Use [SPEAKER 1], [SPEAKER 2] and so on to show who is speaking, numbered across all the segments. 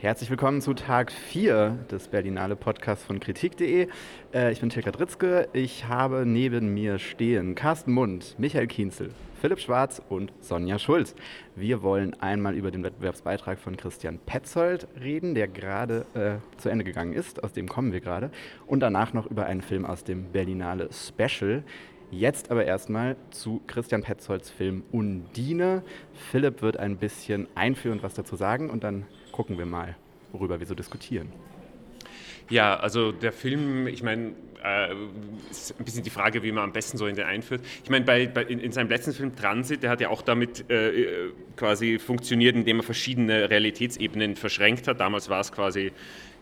[SPEAKER 1] Herzlich willkommen zu Tag 4 des Berlinale Podcasts von Kritik.de. Äh, ich bin Tilka Dritzke. Ich habe neben mir stehen Carsten Mund, Michael Kienzel, Philipp Schwarz und Sonja Schulz. Wir wollen einmal über den Wettbewerbsbeitrag von Christian Petzold reden, der gerade äh, zu Ende gegangen ist. Aus dem kommen wir gerade. Und danach noch über einen Film aus dem Berlinale Special. Jetzt aber erstmal zu Christian Petzolds Film Undine. Philipp wird ein bisschen einführend was dazu sagen und dann gucken wir mal, worüber wir so diskutieren.
[SPEAKER 2] Ja, also der Film, ich meine, äh, ist ein bisschen die Frage, wie man am besten so in den einführt. Ich meine, bei, bei in, in, seinem letzten Film Transit, der hat ja auch damit äh, quasi funktioniert, indem er verschiedene Realitätsebenen verschränkt hat. Damals war es quasi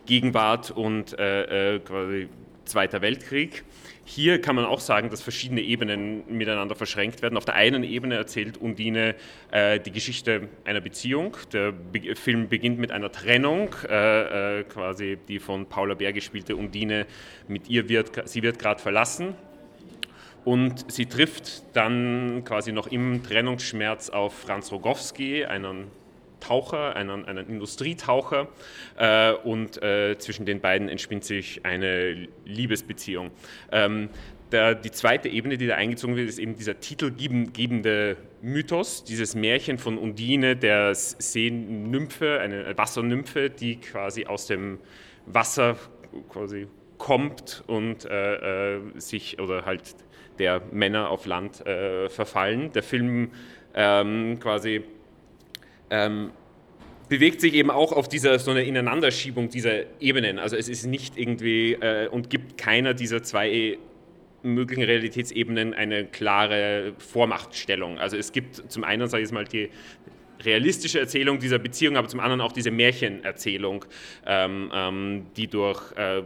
[SPEAKER 2] Gegenwart und äh, äh quasi Zweiter Weltkrieg. Hier kann man auch sagen, dass verschiedene Ebenen miteinander verschränkt werden. Auf der einen Ebene erzählt Undine äh, die Geschichte einer Beziehung. Der Be Film beginnt mit einer Trennung, äh, äh, quasi die von Paula Bär gespielte Undine mit ihr wird, sie wird gerade verlassen. Und sie trifft dann quasi noch im Trennungsschmerz auf Franz Rogowski, einen Taucher, einen, einen Industrietaucher äh, und äh, zwischen den beiden entspinnt sich eine Liebesbeziehung. Ähm, der, die zweite Ebene, die da eingezogen wird, ist eben dieser titelgebende Mythos, dieses Märchen von Undine, der Seenymphe, eine Wassernymphe, die quasi aus dem Wasser quasi kommt und äh, äh sich oder halt der Männer auf Land äh, verfallen. Der Film ähm, quasi ähm, bewegt sich eben auch auf dieser so eine Ineinanderschiebung dieser Ebenen. Also es ist nicht irgendwie äh, und gibt keiner dieser zwei möglichen Realitätsebenen eine klare Vormachtstellung. Also es gibt zum einen, sage ich mal, die realistische Erzählung dieser Beziehung, aber zum anderen auch diese Märchenerzählung, ähm, ähm, die durch äh,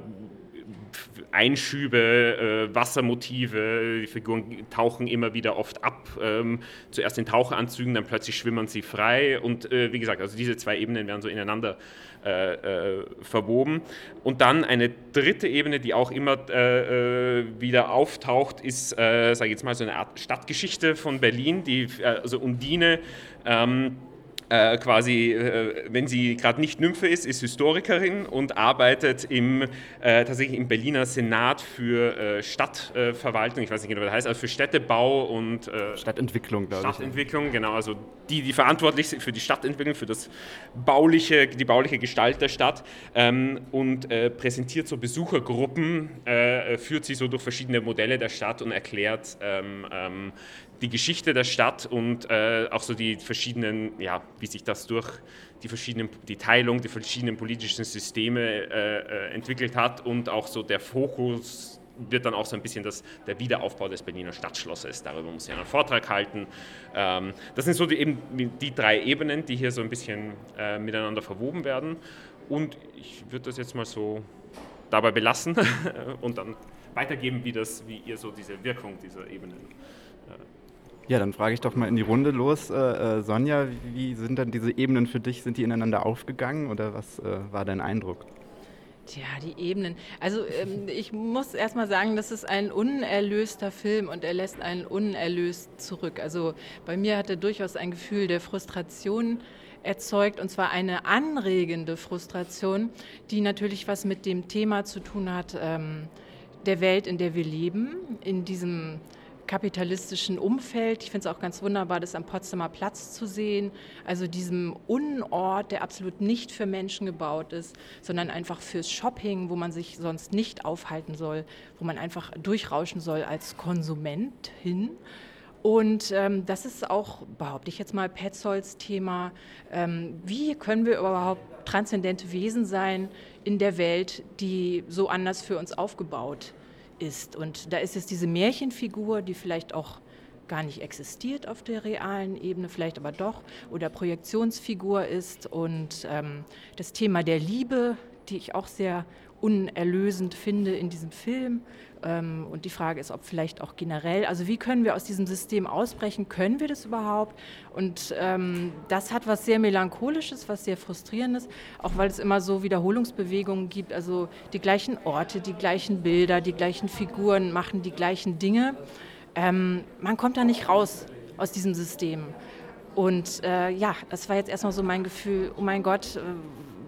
[SPEAKER 2] Einschübe, äh, Wassermotive, die Figuren tauchen immer wieder oft ab, ähm, zuerst in Taucheranzügen, dann plötzlich schwimmen sie frei und äh, wie gesagt, also diese zwei Ebenen werden so ineinander äh, äh verwoben. Und dann eine dritte Ebene, die auch immer äh, äh, wieder auftaucht, ist, sage ich jetzt mal, so eine Art Stadtgeschichte von Berlin, die, also Undine, ähm, äh, quasi, äh, wenn sie gerade nicht Nymphe ist, ist Historikerin und arbeitet im, äh, tatsächlich im Berliner Senat für äh, Stadtverwaltung, ich weiß nicht genau, was das heißt, also für Städtebau und
[SPEAKER 1] äh, Stadtentwicklung,
[SPEAKER 2] glaube ich. Stadtentwicklung, genau, also die, die verantwortlich sind für die Stadtentwicklung, für das bauliche, die bauliche Gestalt der Stadt. Ähm, und äh, präsentiert so Besuchergruppen, führt sie so durch verschiedene Modelle der Stadt und erklärt ähm, ähm, die Geschichte der Stadt und äh, auch so die verschiedenen, ja, wie sich das durch die verschiedenen, die Teilung, die verschiedenen politischen Systeme äh, äh, entwickelt hat und auch so der Fokus wird dann auch so ein bisschen das, der Wiederaufbau des Berliner Stadtschlosses. Darüber muss ich einen Vortrag halten. Ähm, das sind so die, eben die drei Ebenen, die hier so ein bisschen äh, miteinander verwoben werden. Und ich würde das jetzt mal so dabei belassen und dann weitergeben, wie, das, wie ihr so diese Wirkung dieser Ebenen
[SPEAKER 1] ja, dann frage ich doch mal in die Runde los. Äh, äh, Sonja, wie sind dann diese Ebenen für dich? Sind die ineinander aufgegangen oder was äh, war dein Eindruck?
[SPEAKER 3] Tja, die Ebenen. Also ähm, ich muss erstmal sagen, das ist ein unerlöster Film und er lässt einen unerlöst zurück. Also bei mir hat er durchaus ein Gefühl der Frustration erzeugt und zwar eine anregende Frustration, die natürlich was mit dem Thema zu tun hat ähm, der Welt, in der wir leben, in diesem kapitalistischen Umfeld. Ich finde es auch ganz wunderbar, das am Potsdamer Platz zu sehen, also diesem Unort, der absolut nicht für Menschen gebaut ist, sondern einfach fürs Shopping, wo man sich sonst nicht aufhalten soll, wo man einfach durchrauschen soll als Konsumentin. Und ähm, das ist auch, behaupte ich jetzt mal, Petzolds Thema. Ähm, wie können wir überhaupt transzendente Wesen sein in der Welt, die so anders für uns aufgebaut ist? Und da ist es diese Märchenfigur, die vielleicht auch gar nicht existiert auf der realen Ebene, vielleicht aber doch, oder Projektionsfigur ist. Und ähm, das Thema der Liebe, die ich auch sehr unerlösend finde in diesem Film. Ähm, und die Frage ist, ob vielleicht auch generell, also wie können wir aus diesem System ausbrechen? Können wir das überhaupt? Und ähm, das hat was sehr Melancholisches, was sehr Frustrierendes, auch weil es immer so Wiederholungsbewegungen gibt. Also die gleichen Orte, die gleichen Bilder, die gleichen Figuren machen die gleichen Dinge. Ähm, man kommt da nicht raus aus diesem System. Und äh, ja, das war jetzt erstmal so mein Gefühl, oh mein Gott, äh,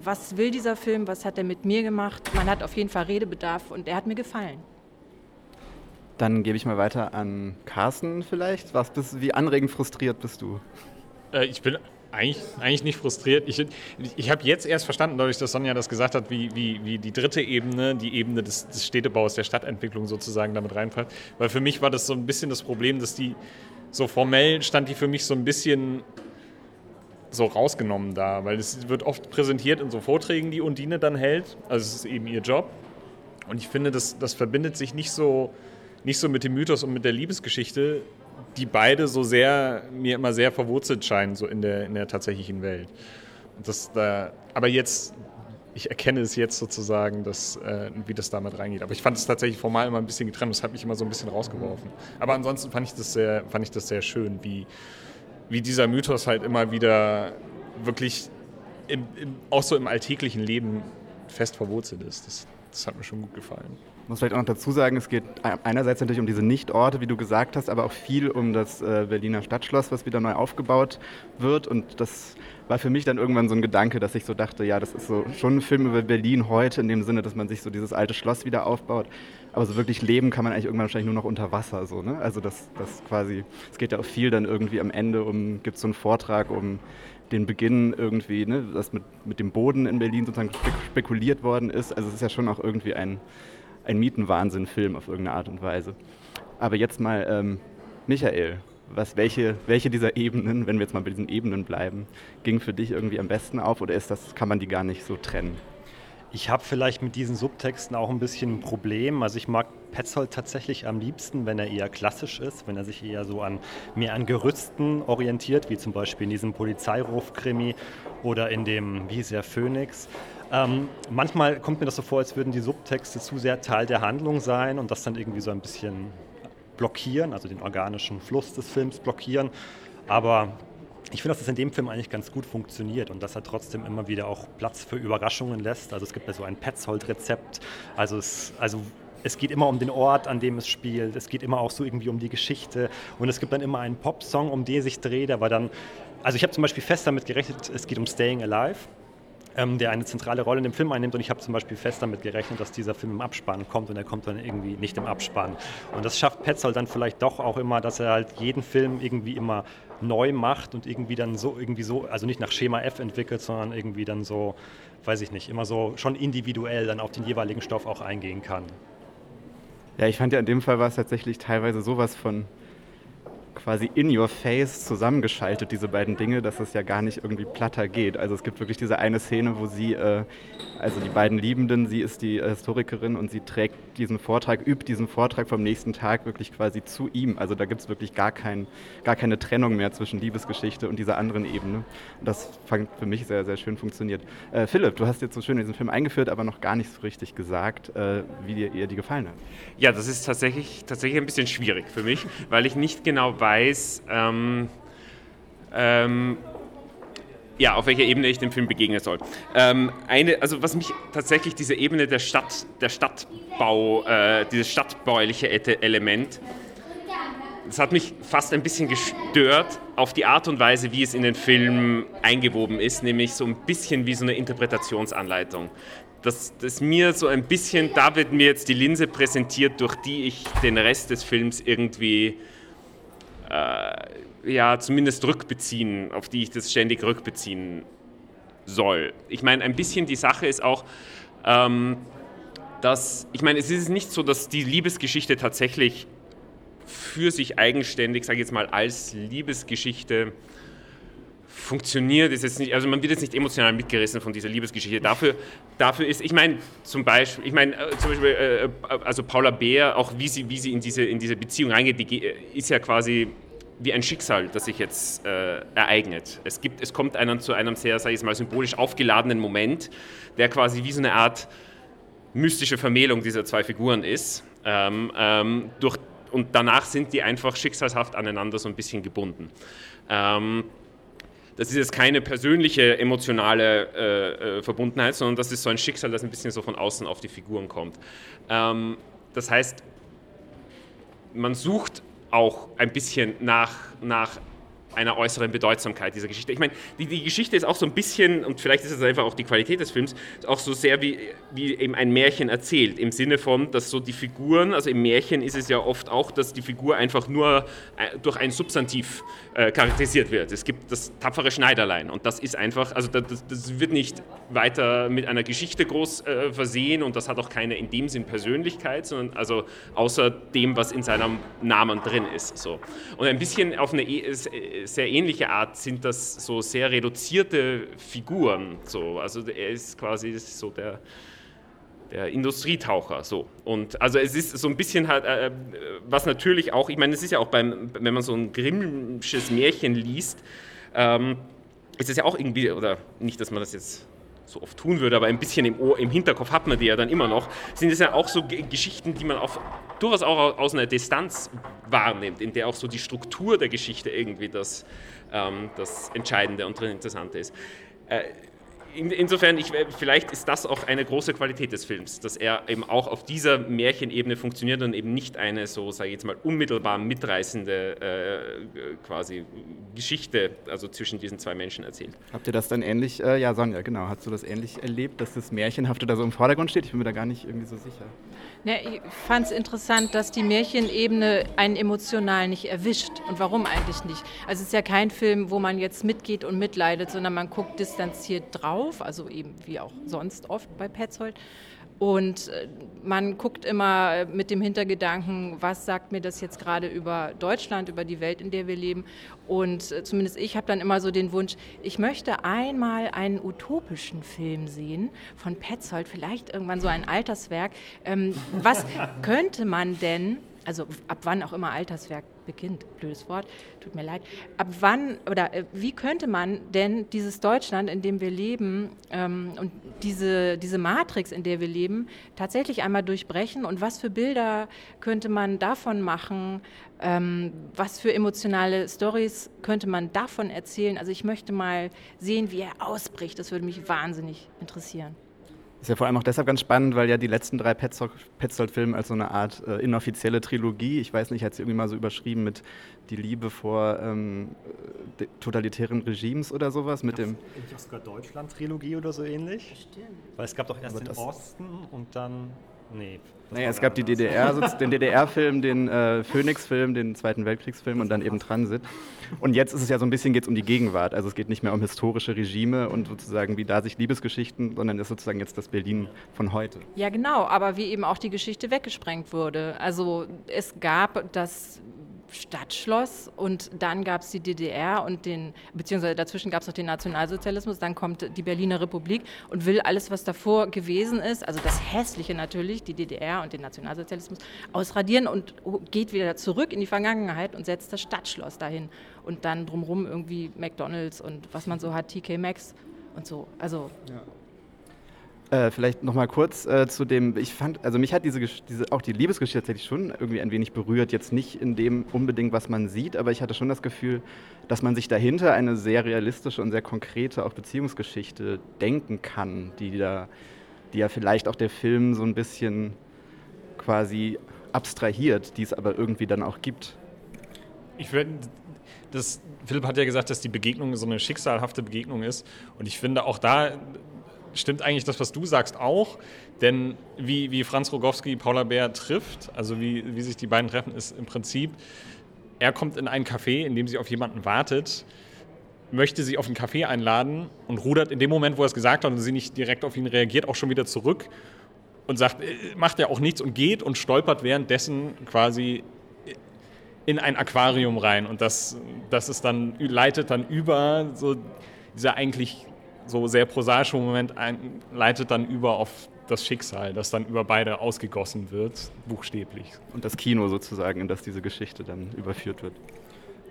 [SPEAKER 3] was will dieser Film, was hat er mit mir gemacht. Man hat auf jeden Fall Redebedarf und er hat mir gefallen.
[SPEAKER 1] Dann gebe ich mal weiter an Carsten vielleicht. Was bist, wie anregend frustriert bist du?
[SPEAKER 4] Äh, ich bin eigentlich, eigentlich nicht frustriert. Ich, ich habe jetzt erst verstanden, dadurch, dass Sonja das gesagt hat, wie, wie, wie die dritte Ebene, die Ebene des, des Städtebaus, der Stadtentwicklung sozusagen damit reinfällt. Weil für mich war das so ein bisschen das Problem, dass die so formell stand die für mich so ein bisschen so rausgenommen da, weil es wird oft präsentiert in so Vorträgen, die Undine dann hält. Also es ist eben ihr Job. Und ich finde, das, das verbindet sich nicht so, nicht so mit dem Mythos und mit der Liebesgeschichte, die beide so sehr, mir immer sehr verwurzelt scheinen, so in der, in der tatsächlichen Welt. Das da, aber jetzt, ich erkenne es jetzt sozusagen, dass, äh, wie das damit reingeht. Aber ich fand es tatsächlich formal immer ein bisschen getrennt, das hat mich immer so ein bisschen rausgeworfen. Aber ansonsten fand ich das sehr, fand ich das sehr schön, wie, wie dieser Mythos halt immer wieder wirklich im, im, auch so im alltäglichen Leben fest verwurzelt ist. Das, das hat mir schon gut gefallen.
[SPEAKER 1] Ich muss vielleicht auch noch dazu sagen, es geht einerseits natürlich um diese Nichtorte, wie du gesagt hast, aber auch viel um das äh, Berliner Stadtschloss, was wieder neu aufgebaut wird. Und das war für mich dann irgendwann so ein Gedanke, dass ich so dachte, ja, das ist so schon ein Film über Berlin heute, in dem Sinne, dass man sich so dieses alte Schloss wieder aufbaut. Aber so wirklich leben kann man eigentlich irgendwann wahrscheinlich nur noch unter Wasser. So, ne? Also das, das quasi, es geht ja auch viel dann irgendwie am Ende um, gibt es so einen Vortrag um den Beginn irgendwie, ne, dass mit, mit dem Boden in Berlin sozusagen spekuliert worden ist. Also es ist ja schon auch irgendwie ein ein Mietenwahnsinn-Film auf irgendeine Art und Weise. Aber jetzt mal, ähm, Michael, was, welche, welche dieser Ebenen, wenn wir jetzt mal bei diesen Ebenen bleiben, ging für dich irgendwie am besten auf oder ist das, kann man die gar nicht so trennen?
[SPEAKER 5] Ich habe vielleicht mit diesen Subtexten auch ein bisschen ein Problem. Also ich mag Petzold tatsächlich am liebsten, wenn er eher klassisch ist, wenn er sich eher so an mehr an Gerüsten orientiert, wie zum Beispiel in diesem Polizeiruf-Krimi oder in dem, wie hieß er, Phoenix. Ähm, manchmal kommt mir das so vor, als würden die Subtexte zu sehr Teil der Handlung sein und das dann irgendwie so ein bisschen blockieren, also den organischen Fluss des Films blockieren. Aber ich finde, dass es in dem Film eigentlich ganz gut funktioniert und dass er trotzdem immer wieder auch Platz für Überraschungen lässt. Also es gibt ja so ein Petzold-Rezept. Also es, also es geht immer um den Ort, an dem es spielt. Es geht immer auch so irgendwie um die Geschichte. Und es gibt dann immer einen Popsong, um den sich dreht. Aber dann, also ich habe zum Beispiel fest damit gerechnet, es geht um Staying Alive ähm, der eine zentrale Rolle in dem Film einnimmt. Und ich habe zum Beispiel fest damit gerechnet, dass dieser Film im Abspann kommt und er kommt dann irgendwie nicht im Abspann. Und das schafft Petzold dann vielleicht doch auch immer, dass er halt jeden Film irgendwie immer neu macht und irgendwie dann so, irgendwie so, also nicht nach Schema F entwickelt, sondern irgendwie dann so, weiß ich nicht, immer so schon individuell dann auf den jeweiligen Stoff auch eingehen kann.
[SPEAKER 1] Ja, ich fand ja in dem Fall war es tatsächlich teilweise sowas von quasi in your face zusammengeschaltet, diese beiden Dinge, dass es ja gar nicht irgendwie platter geht. Also es gibt wirklich diese eine Szene, wo sie, äh, also die beiden Liebenden, sie ist die äh, Historikerin und sie trägt diesen Vortrag, übt diesen Vortrag vom nächsten Tag wirklich quasi zu ihm. Also da gibt es wirklich gar, kein, gar keine Trennung mehr zwischen Liebesgeschichte und dieser anderen Ebene. Und das fand für mich sehr, sehr schön funktioniert. Äh, Philipp, du hast jetzt so schön diesen Film eingeführt, aber noch gar nicht so richtig gesagt, äh, wie dir, ihr die gefallen hat.
[SPEAKER 2] Ja, das ist tatsächlich, tatsächlich ein bisschen schwierig für mich, weil ich nicht genau weiß, ähm, ähm, ja, auf welcher Ebene ich dem Film begegnen soll. Ähm, eine, also was mich tatsächlich diese Ebene der Stadt, der Stadtbau, äh, dieses stadtbauliche Element, das hat mich fast ein bisschen gestört auf die Art und Weise, wie es in den Film eingewoben ist, nämlich so ein bisschen wie so eine Interpretationsanleitung. Das, das mir so ein bisschen, da wird mir jetzt die Linse präsentiert, durch die ich den Rest des Films irgendwie äh, ja zumindest rückbeziehen, auf die ich das ständig rückbeziehen soll. Ich meine, ein bisschen die Sache ist auch, ähm, dass, ich meine, es ist nicht so, dass die Liebesgeschichte tatsächlich für sich eigenständig, sage ich jetzt mal, als Liebesgeschichte funktioniert, ist jetzt nicht, also man wird jetzt nicht emotional mitgerissen von dieser Liebesgeschichte. Dafür, dafür ist, ich meine, zum Beispiel, ich meine, äh, zum Beispiel, äh, also Paula Beer, auch wie sie, wie sie in diese, in diese Beziehung reingeht, die ist ja quasi wie ein Schicksal, das sich jetzt äh, ereignet. Es, gibt, es kommt einem zu einem sehr, sage ich mal, symbolisch aufgeladenen Moment, der quasi wie so eine Art mystische Vermählung dieser zwei Figuren ist. Ähm, ähm, durch, und danach sind die einfach schicksalshaft aneinander so ein bisschen gebunden. Ähm, das ist jetzt keine persönliche emotionale äh, äh, Verbundenheit, sondern das ist so ein Schicksal, das ein bisschen so von außen auf die Figuren kommt. Ähm, das heißt, man sucht auch ein bisschen nach, nach einer äußeren Bedeutsamkeit dieser Geschichte. Ich meine, die, die Geschichte ist auch so ein bisschen, und vielleicht ist es einfach auch die Qualität des Films, auch so sehr wie, wie eben ein Märchen erzählt, im Sinne von, dass so die Figuren, also im Märchen ist es ja oft auch, dass die Figur einfach nur äh, durch ein Substantiv äh, charakterisiert wird. Es gibt das tapfere Schneiderlein und das ist einfach, also das, das wird nicht weiter mit einer Geschichte groß äh, versehen und das hat auch keine in dem Sinn Persönlichkeit, sondern also außer dem, was in seinem Namen drin ist. So. Und ein bisschen auf eine e, sehr ähnliche Art sind das so sehr reduzierte Figuren. So. Also er ist quasi so der, der Industrietaucher. So. Und also es ist so ein bisschen halt, äh, was natürlich auch, ich meine, es ist ja auch beim, wenn man so ein Grimmsches Märchen liest, ähm, ist es ja auch irgendwie, oder nicht, dass man das jetzt so oft tun würde, aber ein bisschen im, Ohr, im Hinterkopf hat man die ja dann immer noch, sind es ja auch so Geschichten, die man auf, durchaus auch aus einer Distanz wahrnimmt, in der auch so die Struktur der Geschichte irgendwie das, ähm, das Entscheidende und Interessante ist. Äh, in, insofern, ich, vielleicht ist das auch eine große Qualität des Films, dass er eben auch auf dieser Märchenebene funktioniert und eben nicht eine so, sage ich jetzt mal, unmittelbar mitreißende äh, quasi Geschichte, also zwischen diesen zwei Menschen erzählt.
[SPEAKER 1] Habt ihr das dann ähnlich, äh, ja Sonja, genau, hast du das ähnlich erlebt, dass das Märchenhafte da so im Vordergrund steht? Ich bin mir da gar nicht irgendwie so sicher.
[SPEAKER 3] Ja, ich fand es interessant, dass die Märchenebene einen emotional nicht erwischt. Und warum eigentlich nicht? Also es ist ja kein Film, wo man jetzt mitgeht und mitleidet, sondern man guckt distanziert drauf, also eben wie auch sonst oft bei Petzold. Und äh, man guckt immer mit dem Hintergedanken, was sagt mir das jetzt gerade über Deutschland, über die Welt, in der wir leben. Und äh, zumindest ich habe dann immer so den Wunsch, ich möchte einmal einen utopischen Film sehen von Petzold, vielleicht irgendwann so ein Alterswerk. Ähm, was könnte man denn also ab wann auch immer Alterswerk beginnt, blödes Wort, tut mir leid, ab wann oder äh, wie könnte man denn dieses Deutschland, in dem wir leben ähm, und diese, diese Matrix, in der wir leben, tatsächlich einmal durchbrechen und was für Bilder könnte man davon machen, ähm, was für emotionale Stories könnte man davon erzählen. Also ich möchte mal sehen, wie er ausbricht, das würde mich wahnsinnig interessieren.
[SPEAKER 1] Ist ja vor allem auch deshalb ganz spannend, weil ja die letzten drei Petzold-Filme als so eine Art äh, inoffizielle Trilogie, ich weiß nicht, hat sie irgendwie mal so überschrieben mit Die Liebe vor ähm, totalitären Regimes oder sowas. Mit dem
[SPEAKER 5] auch sogar Deutschland-Trilogie oder so ähnlich? Stimmt. Weil es gab doch erst den Osten und dann
[SPEAKER 1] Nee. Naja, es gab die DDR, den DDR-Film, den äh, Phoenix-Film, den Zweiten Weltkriegsfilm und dann eben Transit. Und jetzt ist es ja so ein bisschen geht um die Gegenwart. Also es geht nicht mehr um historische Regime und sozusagen wie da sich Liebesgeschichten, sondern es ist sozusagen jetzt das Berlin von heute.
[SPEAKER 3] Ja, genau, aber wie eben auch die Geschichte weggesprengt wurde. Also es gab das Stadtschloss und dann gab es die DDR und den, beziehungsweise dazwischen gab es noch den Nationalsozialismus, dann kommt die Berliner Republik und will alles, was davor gewesen ist, also das Hässliche natürlich, die DDR und den Nationalsozialismus, ausradieren und geht wieder zurück in die Vergangenheit und setzt das Stadtschloss dahin und dann drumherum irgendwie McDonalds und was man so hat, TK Maxx und so. Also ja.
[SPEAKER 1] Äh, vielleicht noch mal kurz äh, zu dem, ich fand, also mich hat diese, diese, auch die Liebesgeschichte tatsächlich schon irgendwie ein wenig berührt, jetzt nicht in dem unbedingt, was man sieht, aber ich hatte schon das Gefühl, dass man sich dahinter eine sehr realistische und sehr konkrete auch Beziehungsgeschichte denken kann, die da, die ja vielleicht auch der Film so ein bisschen quasi abstrahiert, die es aber irgendwie dann auch gibt.
[SPEAKER 4] Ich würde das, Philipp hat ja gesagt, dass die Begegnung so eine schicksalhafte Begegnung ist. Und ich finde auch da stimmt eigentlich das, was du sagst, auch. Denn wie, wie Franz Rogowski Paula Bär trifft, also wie, wie sich die beiden treffen, ist im Prinzip, er kommt in ein Café, in dem sie auf jemanden wartet, möchte sie auf einen Café einladen und rudert in dem Moment, wo er es gesagt hat und sie nicht direkt auf ihn reagiert, auch schon wieder zurück und sagt, äh, macht er auch nichts und geht und stolpert währenddessen quasi in ein Aquarium rein. Und das, das ist dann, leitet dann über so dieser eigentlich so sehr prosaische Moment ein, leitet dann über auf das Schicksal, das dann über beide ausgegossen wird, buchstäblich.
[SPEAKER 1] Und das Kino sozusagen, in das diese Geschichte dann überführt wird.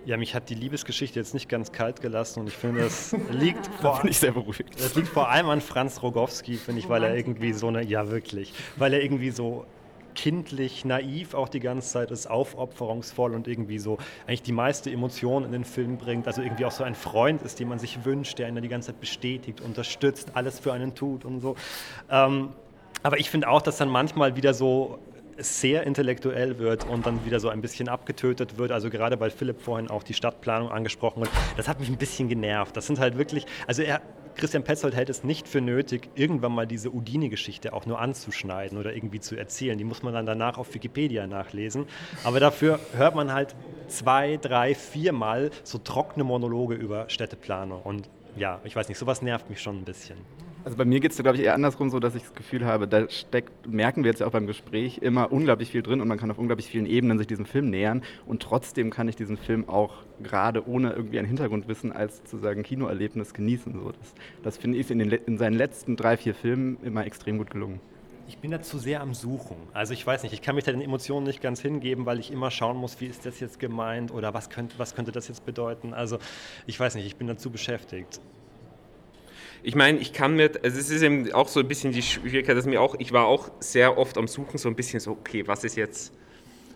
[SPEAKER 5] Ja, mich hat die Liebesgeschichte jetzt nicht ganz kalt gelassen und ich finde, das liegt, vor,
[SPEAKER 1] da ich sehr beruhigt.
[SPEAKER 5] das liegt vor allem an Franz Rogowski, finde ich, weil er irgendwie so eine, ja wirklich, weil er irgendwie so kindlich, naiv auch die ganze Zeit ist, aufopferungsvoll und irgendwie so eigentlich die meiste Emotion in den Film bringt. Also irgendwie auch so ein Freund ist, den man sich wünscht, der einen die ganze Zeit bestätigt, unterstützt, alles für einen tut und so. Ähm, aber ich finde auch, dass dann manchmal wieder so sehr intellektuell wird und dann wieder so ein bisschen abgetötet wird. Also gerade weil Philipp vorhin auch die Stadtplanung angesprochen hat, das hat mich ein bisschen genervt. Das sind halt wirklich, also er, Christian Petzold hält es nicht für nötig, irgendwann mal diese Udine-Geschichte auch nur anzuschneiden oder irgendwie zu erzählen. Die muss man dann danach auf Wikipedia nachlesen. Aber dafür hört man halt zwei, drei, viermal so trockene Monologe über Städteplanung. Und ja, ich weiß nicht, sowas nervt mich schon ein bisschen.
[SPEAKER 1] Also bei mir geht es, glaube ich, eher andersrum so, dass ich das Gefühl habe, da steckt, merken wir jetzt ja auch beim Gespräch, immer unglaublich viel drin und man kann auf unglaublich vielen Ebenen sich diesem Film nähern und trotzdem kann ich diesen Film auch gerade ohne irgendwie ein Hintergrundwissen als sozusagen Kinoerlebnis genießen. So, das, das finde ich in, den, in seinen letzten drei, vier Filmen immer extrem gut gelungen.
[SPEAKER 5] Ich bin da zu sehr am Suchen. Also ich weiß nicht, ich kann mich da den Emotionen nicht ganz hingeben, weil ich immer schauen muss, wie ist das jetzt gemeint oder was könnte, was könnte das jetzt bedeuten. Also ich weiß nicht, ich bin dazu beschäftigt
[SPEAKER 2] ich meine, ich kann mir, also es ist eben auch so ein bisschen die Schwierigkeit, dass mir auch, ich war auch sehr oft am Suchen, so ein bisschen so, okay, was ist jetzt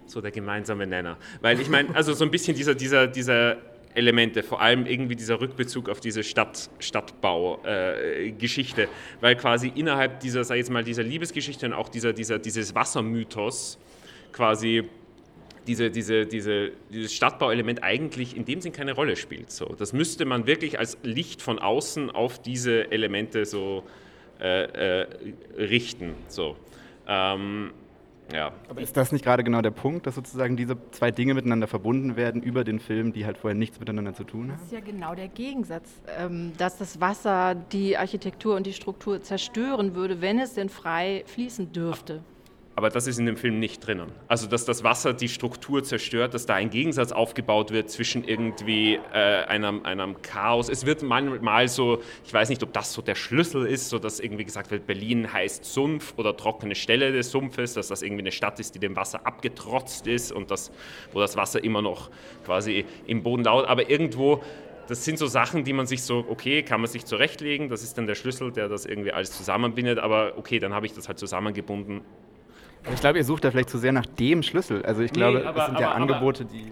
[SPEAKER 2] so der gemeinsame Nenner? Weil ich meine, also so ein bisschen dieser, dieser, dieser Elemente, vor allem irgendwie dieser Rückbezug auf diese Stadt, Stadtbau-Geschichte, äh, weil quasi innerhalb dieser, sag ich jetzt mal, dieser Liebesgeschichte und auch dieser, dieser, dieses Wassermythos quasi diese, diese, diese, dieses Stadtbauelement eigentlich in dem Sinn keine Rolle spielt. So. Das müsste man wirklich als Licht von außen auf diese Elemente so äh, äh, richten. So. Ähm, ja.
[SPEAKER 1] Aber ist das nicht gerade genau der Punkt, dass sozusagen diese zwei Dinge miteinander verbunden werden über den Film, die halt vorher nichts miteinander zu tun haben?
[SPEAKER 3] Das ist ja genau der Gegensatz, ähm, dass das Wasser die Architektur und die Struktur zerstören würde, wenn es denn frei fließen dürfte.
[SPEAKER 2] Aber das ist in dem Film nicht drinnen. Also, dass das Wasser die Struktur zerstört, dass da ein Gegensatz aufgebaut wird zwischen irgendwie äh, einem, einem Chaos. Es wird manchmal so, ich weiß nicht, ob das so der Schlüssel ist, so dass irgendwie gesagt wird, Berlin heißt Sumpf oder trockene Stelle des Sumpfes, dass das irgendwie eine Stadt ist, die dem Wasser abgetrotzt ist und das, wo das Wasser immer noch quasi im Boden lauert. Aber irgendwo das sind so Sachen, die man sich so, okay, kann man sich zurechtlegen, das ist dann der Schlüssel, der das irgendwie alles zusammenbindet, aber okay, dann habe ich das halt zusammengebunden
[SPEAKER 1] ich glaube, ihr sucht da vielleicht zu sehr nach dem Schlüssel. Also ich glaube, nee, aber, es sind aber, ja Angebote, die...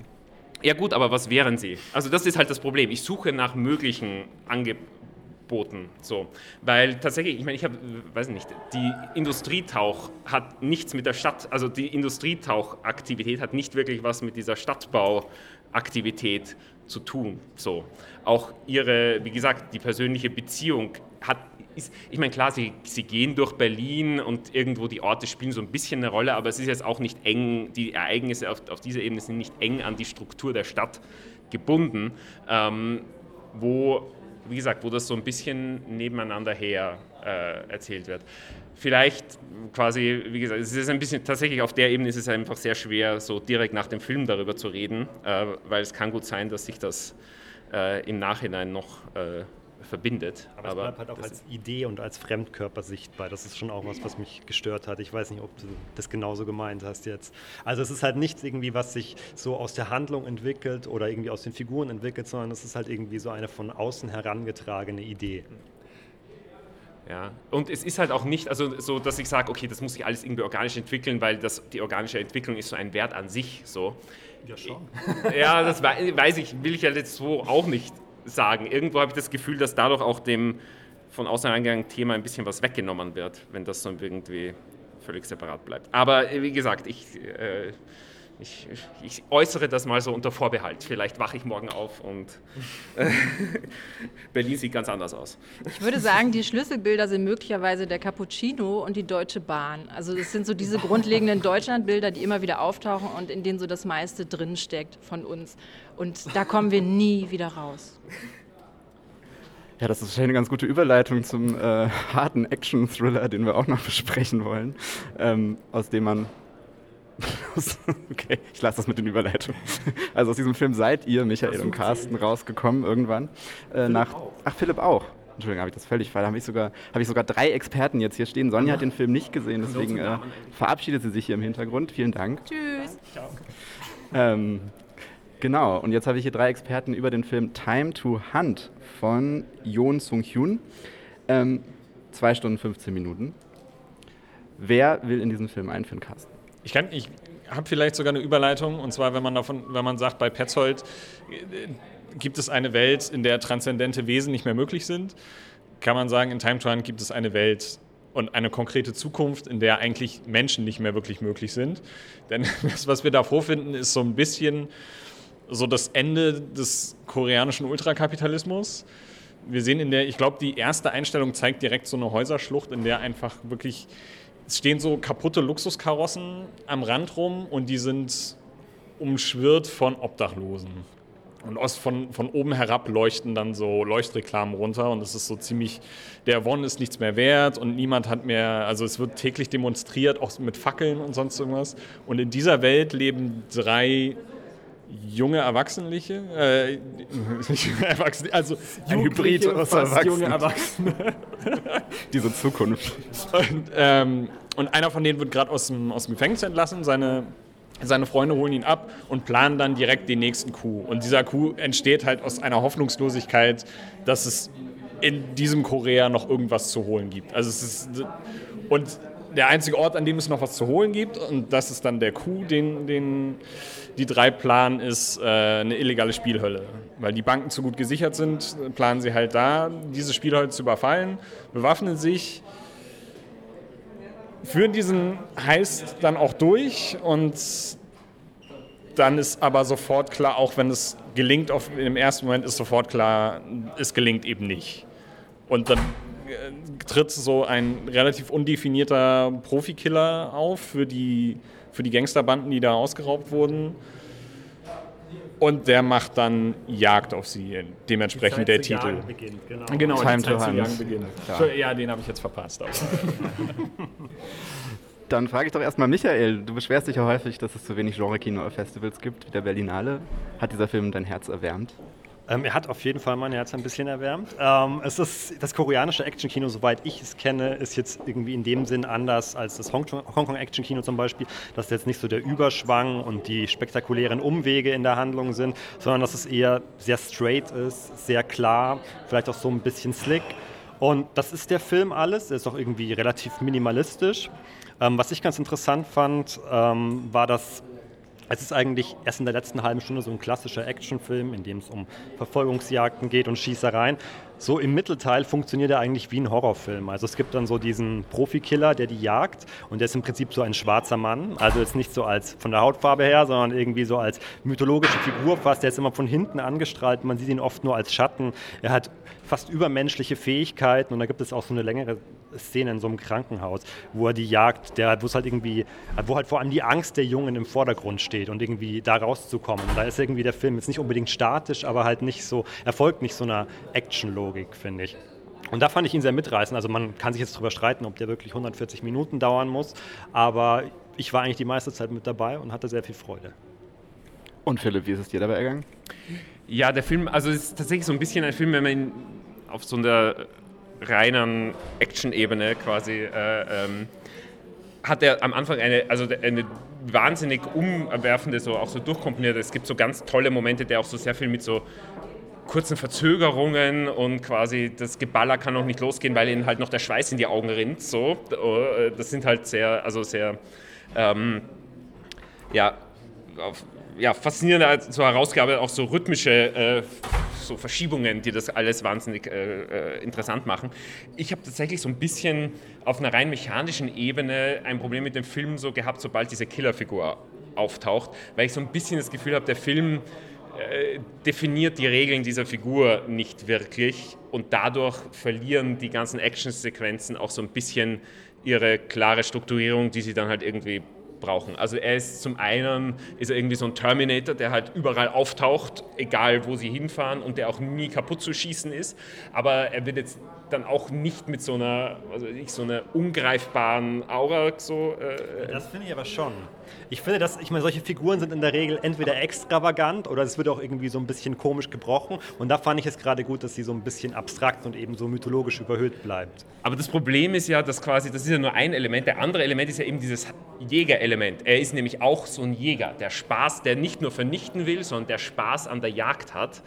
[SPEAKER 2] Ja gut, aber was wären sie? Also das ist halt das Problem. Ich suche nach möglichen Angeboten. So. Weil tatsächlich, ich meine, ich habe, weiß nicht, die Industrietauch hat nichts mit der Stadt, also die Industrietauchaktivität hat nicht wirklich was mit dieser Stadtbauaktivität zu tun. So. Auch ihre, wie gesagt, die persönliche Beziehung hat ist, ich meine, klar, sie, sie gehen durch Berlin und irgendwo die Orte spielen so ein bisschen eine Rolle, aber es ist jetzt auch nicht eng, die Ereignisse auf, auf dieser Ebene sind nicht eng an die Struktur der Stadt gebunden, ähm, wo, wie gesagt, wo das so ein bisschen nebeneinander her äh, erzählt wird. Vielleicht quasi, wie gesagt, es ist ein bisschen, tatsächlich auf der Ebene ist es einfach sehr schwer, so direkt nach dem Film darüber zu reden, äh, weil es kann gut sein, dass sich das äh, im Nachhinein noch äh, verbindet.
[SPEAKER 5] Aber, aber es bleibt halt auch als Idee und als Fremdkörper sichtbar. Das ist schon auch was, was mich gestört hat. Ich weiß nicht, ob du das genauso gemeint hast jetzt. Also es ist halt nichts irgendwie, was sich so aus der Handlung entwickelt oder irgendwie aus den Figuren entwickelt, sondern es ist halt irgendwie so eine von außen herangetragene Idee.
[SPEAKER 2] Ja, und es ist halt auch nicht also so, dass ich sage, okay, das muss sich alles irgendwie organisch entwickeln, weil das, die organische Entwicklung ist so ein Wert an sich. So.
[SPEAKER 5] Ja, schon.
[SPEAKER 2] Ja, das weiß ich, will ich ja jetzt so auch nicht sagen. Irgendwo habe ich das Gefühl, dass dadurch auch dem von außen eingegangenen Thema ein bisschen was weggenommen wird, wenn das so irgendwie völlig separat bleibt. Aber äh, wie gesagt, ich, äh, ich, ich, äußere das mal so unter Vorbehalt. Vielleicht wache ich morgen auf und äh, Berlin sieht ganz anders aus.
[SPEAKER 3] Ich würde sagen, die Schlüsselbilder sind möglicherweise der Cappuccino und die Deutsche Bahn. Also das sind so diese grundlegenden Deutschlandbilder, die immer wieder auftauchen und in denen so das meiste drinsteckt von uns. Und da kommen wir nie wieder raus.
[SPEAKER 1] Ja, das ist wahrscheinlich eine ganz gute Überleitung zum äh, harten Action-Thriller, den wir auch noch besprechen wollen, ähm, aus dem man okay, ich lasse das mit den Überleitungen. Also aus diesem Film seid ihr, Michael und Carsten, rausgekommen irgendwann. Äh, nach, auch. Ach, Philipp auch. Entschuldigung, habe ich das völlig falsch. Habe ich, sogar, hab ich sogar drei Experten jetzt hier stehen. Sonja hat den Film nicht gesehen, deswegen äh, verabschiedet sie sich hier im Hintergrund. Vielen Dank.
[SPEAKER 3] Tschüss.
[SPEAKER 1] Ähm, genau, und jetzt habe ich hier drei Experten über den Film Time to Hunt von Yoon Sung-hyun. Ähm, zwei Stunden 15 Minuten. Wer will in diesen Film einführen, Carsten?
[SPEAKER 4] Ich, ich habe vielleicht sogar eine Überleitung, und zwar, wenn man, davon, wenn man sagt, bei Petzold äh, gibt es eine Welt, in der transzendente Wesen nicht mehr möglich sind, kann man sagen, in Time to gibt es eine Welt, und eine konkrete Zukunft, in der eigentlich Menschen nicht mehr wirklich möglich sind. Denn das, was wir da vorfinden, ist so ein bisschen so das Ende des koreanischen Ultrakapitalismus. Wir sehen in der, ich glaube, die erste Einstellung zeigt direkt so eine Häuserschlucht, in der einfach wirklich, es stehen so kaputte Luxuskarossen am Rand rum und die sind umschwirrt von Obdachlosen. Und aus, von, von oben herab leuchten dann so Leuchtreklamen runter und es ist so ziemlich, der Won ist nichts mehr wert und niemand hat mehr, also es wird täglich demonstriert, auch mit Fackeln und sonst irgendwas. Und in dieser Welt leben drei junge Erwachsenliche, äh,
[SPEAKER 1] Erwachsene, also ein Hybrid aus Erwachsenen. junge Erwachsene. Diese Zukunft.
[SPEAKER 4] Und, ähm, und einer von denen wird gerade aus dem, aus dem Gefängnis entlassen, seine seine Freunde holen ihn ab und planen dann direkt den nächsten Coup. Und dieser Coup entsteht halt aus einer Hoffnungslosigkeit, dass es in diesem Korea noch irgendwas zu holen gibt. Also es ist und der einzige Ort, an dem es noch was zu holen gibt, und das ist dann der Coup, den, den die drei planen, ist äh, eine illegale Spielhölle. Weil die Banken zu gut gesichert sind, planen sie halt da, diese Spielhölle zu überfallen, bewaffnen sich, führen diesen Heist dann auch durch und dann ist aber sofort klar, auch wenn es gelingt, auf, im ersten Moment ist sofort klar, es gelingt eben nicht. Und dann tritt so ein relativ undefinierter Profikiller auf für die, für die Gangsterbanden, die da ausgeraubt wurden. Und der macht dann Jagd auf sie, dementsprechend der Titel. Beginnt, genau. genau, Time to Hunt. beginnt. Ja, den habe ich jetzt verpasst.
[SPEAKER 1] Dann frage ich doch erstmal Michael, du beschwerst dich ja häufig, dass es zu wenig Genre-Kino auf Festivals gibt, wie der Berlinale. Hat dieser Film dein Herz erwärmt?
[SPEAKER 5] Ähm, er hat auf jeden Fall mein Herz ein bisschen erwärmt. Ähm, es ist das koreanische Actionkino, soweit ich es kenne, ist jetzt irgendwie in dem Sinn anders als das Hongkong-Actionkino zum Beispiel, dass jetzt nicht so der Überschwang und die spektakulären Umwege in der Handlung sind, sondern dass es eher sehr straight ist, sehr klar, vielleicht auch so ein bisschen slick. Und das ist der Film alles. Er ist auch irgendwie relativ minimalistisch. Ähm, was ich ganz interessant fand, ähm, war, dass es ist eigentlich erst in der letzten halben Stunde so ein klassischer Actionfilm, in dem es um Verfolgungsjagden geht und Schießereien. So im Mittelteil funktioniert er eigentlich wie ein Horrorfilm. Also es gibt dann so diesen Profikiller, der die jagt und der ist im Prinzip so ein schwarzer Mann. Also jetzt nicht so als von der Hautfarbe her, sondern irgendwie so als mythologische Figur fast. Der ist immer von hinten angestrahlt. Man sieht ihn oft nur als Schatten. Er hat fast übermenschliche Fähigkeiten und da gibt es auch so eine längere Szene in so einem Krankenhaus, wo er die jagt, der, wo es halt irgendwie, wo halt vor allem die Angst der Jungen im Vordergrund steht und irgendwie da rauszukommen. Da ist irgendwie der Film jetzt nicht unbedingt statisch, aber halt nicht so, erfolgt nicht so einer Action-Logik, finde ich. Und da fand ich ihn sehr mitreißend. Also man kann sich jetzt darüber streiten, ob der wirklich 140 Minuten dauern muss, aber ich war eigentlich die meiste Zeit mit dabei und hatte sehr viel Freude.
[SPEAKER 1] Und Philipp, wie ist es dir dabei ergangen?
[SPEAKER 2] Ja, der Film, also es ist tatsächlich so ein bisschen ein Film, wenn man ihn auf so einer reinen Action-Ebene quasi äh, ähm, hat er am Anfang eine, also eine wahnsinnig umwerfende, so auch so durchkomponierte. Es gibt so ganz tolle Momente, der auch so sehr viel mit so kurzen Verzögerungen und quasi das Geballer kann noch nicht losgehen, weil ihnen halt noch der Schweiß in die Augen rinnt. So, äh, das sind halt sehr, also sehr, ähm, ja, auf, ja, faszinierende so Herausgabe, auch so rhythmische äh, so Verschiebungen, die das alles wahnsinnig äh, äh interessant machen. Ich habe tatsächlich so ein bisschen auf einer rein mechanischen Ebene ein Problem mit dem Film so gehabt, sobald diese Killerfigur auftaucht, weil ich so ein bisschen das Gefühl habe, der Film äh, definiert die Regeln dieser Figur nicht wirklich und dadurch verlieren die ganzen Actionsequenzen auch so ein bisschen ihre klare Strukturierung, die sie dann halt irgendwie brauchen. Also er ist zum einen ist er irgendwie so ein Terminator, der halt überall auftaucht, egal wo sie hinfahren und der auch nie kaputt zu schießen ist. Aber er wird jetzt dann auch nicht mit so einer, also nicht so einer ungreifbaren Aura so.
[SPEAKER 5] Äh, das finde ich aber schon. Ich finde, dass, ich meine, solche Figuren sind in der Regel entweder extravagant oder es wird auch irgendwie so ein bisschen komisch gebrochen. Und da fand ich es gerade gut, dass sie so ein bisschen abstrakt und eben so mythologisch überhöht bleibt.
[SPEAKER 2] Aber das Problem ist ja, dass quasi, das ist ja nur ein Element. Der andere Element ist ja eben dieses Jägerelement. Er ist nämlich auch so ein Jäger, der Spaß, der nicht nur vernichten will, sondern der Spaß an der Jagd hat.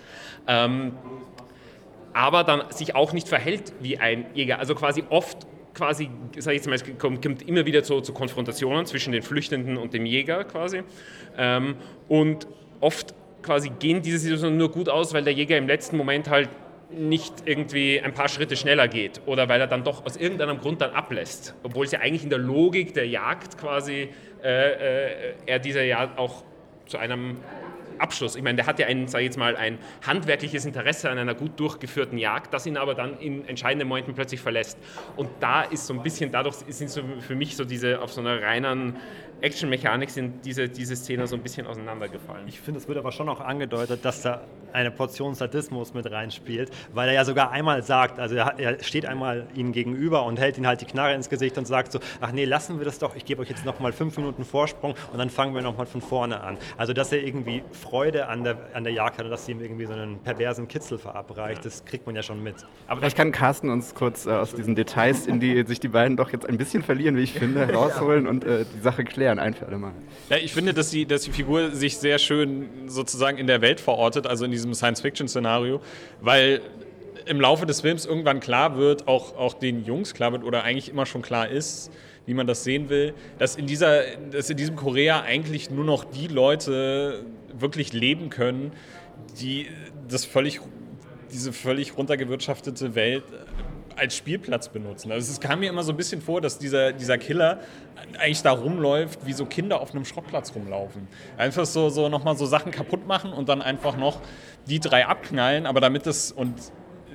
[SPEAKER 2] Ähm, aber dann sich auch nicht verhält wie ein Jäger. Also quasi oft quasi, sage ich jetzt mal, kommt, kommt immer wieder zu, zu, Konfrontationen zwischen den Flüchtenden und dem Jäger quasi. Ähm, und oft quasi gehen diese Situationen nur gut aus, weil der Jäger im letzten Moment halt nicht irgendwie ein paar Schritte schneller geht oder weil er dann doch aus irgendeinem Grund dann ablässt, obwohl es ja eigentlich in der Logik der Jagd quasi äh, äh, er dieser ja auch zu einem Abschluss. Ich meine, der hat ja ein, sage ich jetzt mal, ein handwerkliches Interesse an einer gut durchgeführten Jagd, das ihn aber dann in entscheidenden Momenten plötzlich verlässt. Und da ist so ein bisschen, dadurch sind so für mich so diese auf so einer reinen Action-Mechanik sind diese, diese Szene so ein bisschen auseinandergefallen.
[SPEAKER 5] Ich finde, es wird aber schon auch angedeutet, dass da eine Portion Sadismus mit reinspielt, weil er ja sogar einmal sagt, also er, er, steht einmal ihnen gegenüber und hält ihnen halt die Knarre ins Gesicht und sagt so, ach nee, lassen wir das doch, ich gebe euch jetzt nochmal fünf Minuten Vorsprung und dann fangen wir nochmal von vorne an. Also dass er irgendwie Freude an der, an der Jagd hat und dass sie ihm irgendwie so einen perversen Kitzel verabreicht, das kriegt man ja schon mit.
[SPEAKER 1] Aber vielleicht kann Carsten uns kurz äh, aus diesen Details, in die sich die beiden doch jetzt ein bisschen verlieren, wie ich finde, rausholen und äh, die Sache klären, ein für alle Mal.
[SPEAKER 4] Ja, ich finde, dass die, dass die Figur sich sehr schön sozusagen in der Welt verortet, also in diesem Science-Fiction-Szenario, weil im Laufe des Films irgendwann klar wird, auch, auch den Jungs klar wird oder eigentlich immer schon klar ist, wie man das sehen will, dass in, dieser, dass in diesem Korea eigentlich nur noch die Leute wirklich leben können, die das völlig, diese völlig runtergewirtschaftete Welt als Spielplatz benutzen. Also es kam mir immer so ein bisschen vor, dass dieser, dieser Killer eigentlich da rumläuft, wie so Kinder auf einem Schrottplatz rumlaufen. Einfach so, so nochmal so Sachen kaputt machen und dann einfach noch die drei abknallen, aber damit das und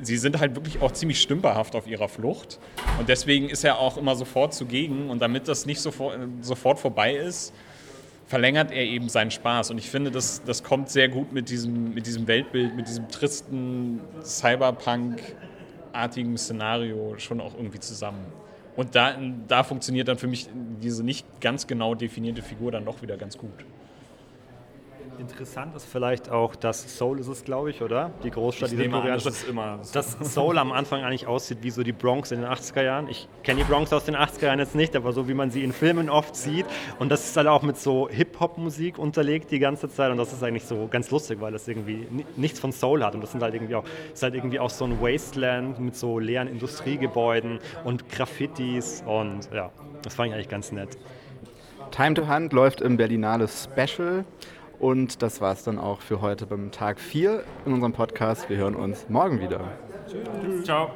[SPEAKER 4] sie sind halt wirklich auch ziemlich stümperhaft auf ihrer Flucht und deswegen ist er auch immer sofort zugegen und damit das nicht sofort, sofort vorbei ist, verlängert er eben seinen Spaß. Und ich finde, das, das kommt sehr gut mit diesem, mit diesem Weltbild, mit diesem tristen Cyberpunk artigen Szenario schon auch irgendwie zusammen. Und da, da funktioniert dann für mich diese nicht ganz genau definierte Figur dann doch wieder ganz gut.
[SPEAKER 5] Interessant ist vielleicht auch, dass Seoul ist es, glaube ich, oder? Die Großstadt,
[SPEAKER 4] ich
[SPEAKER 5] die
[SPEAKER 4] nehme an, das ist immer
[SPEAKER 5] Dass Seoul am Anfang eigentlich aussieht wie so die Bronx in den 80er Jahren. Ich kenne die Bronx aus den 80er Jahren jetzt nicht, aber so wie man sie in Filmen oft sieht. Und das ist halt auch mit so Hip-Hop-Musik unterlegt die ganze Zeit. Und das ist eigentlich so ganz lustig, weil das irgendwie nichts von Soul hat. Und das sind halt irgendwie auch, ist halt irgendwie auch so ein Wasteland mit so leeren Industriegebäuden und Graffitis. Und ja, das fand ich eigentlich ganz nett.
[SPEAKER 1] Time to Hunt läuft im Berlinale Special. Und das war es dann auch für heute beim Tag 4 in unserem Podcast. Wir hören uns morgen wieder.
[SPEAKER 2] Tschüss. Ciao.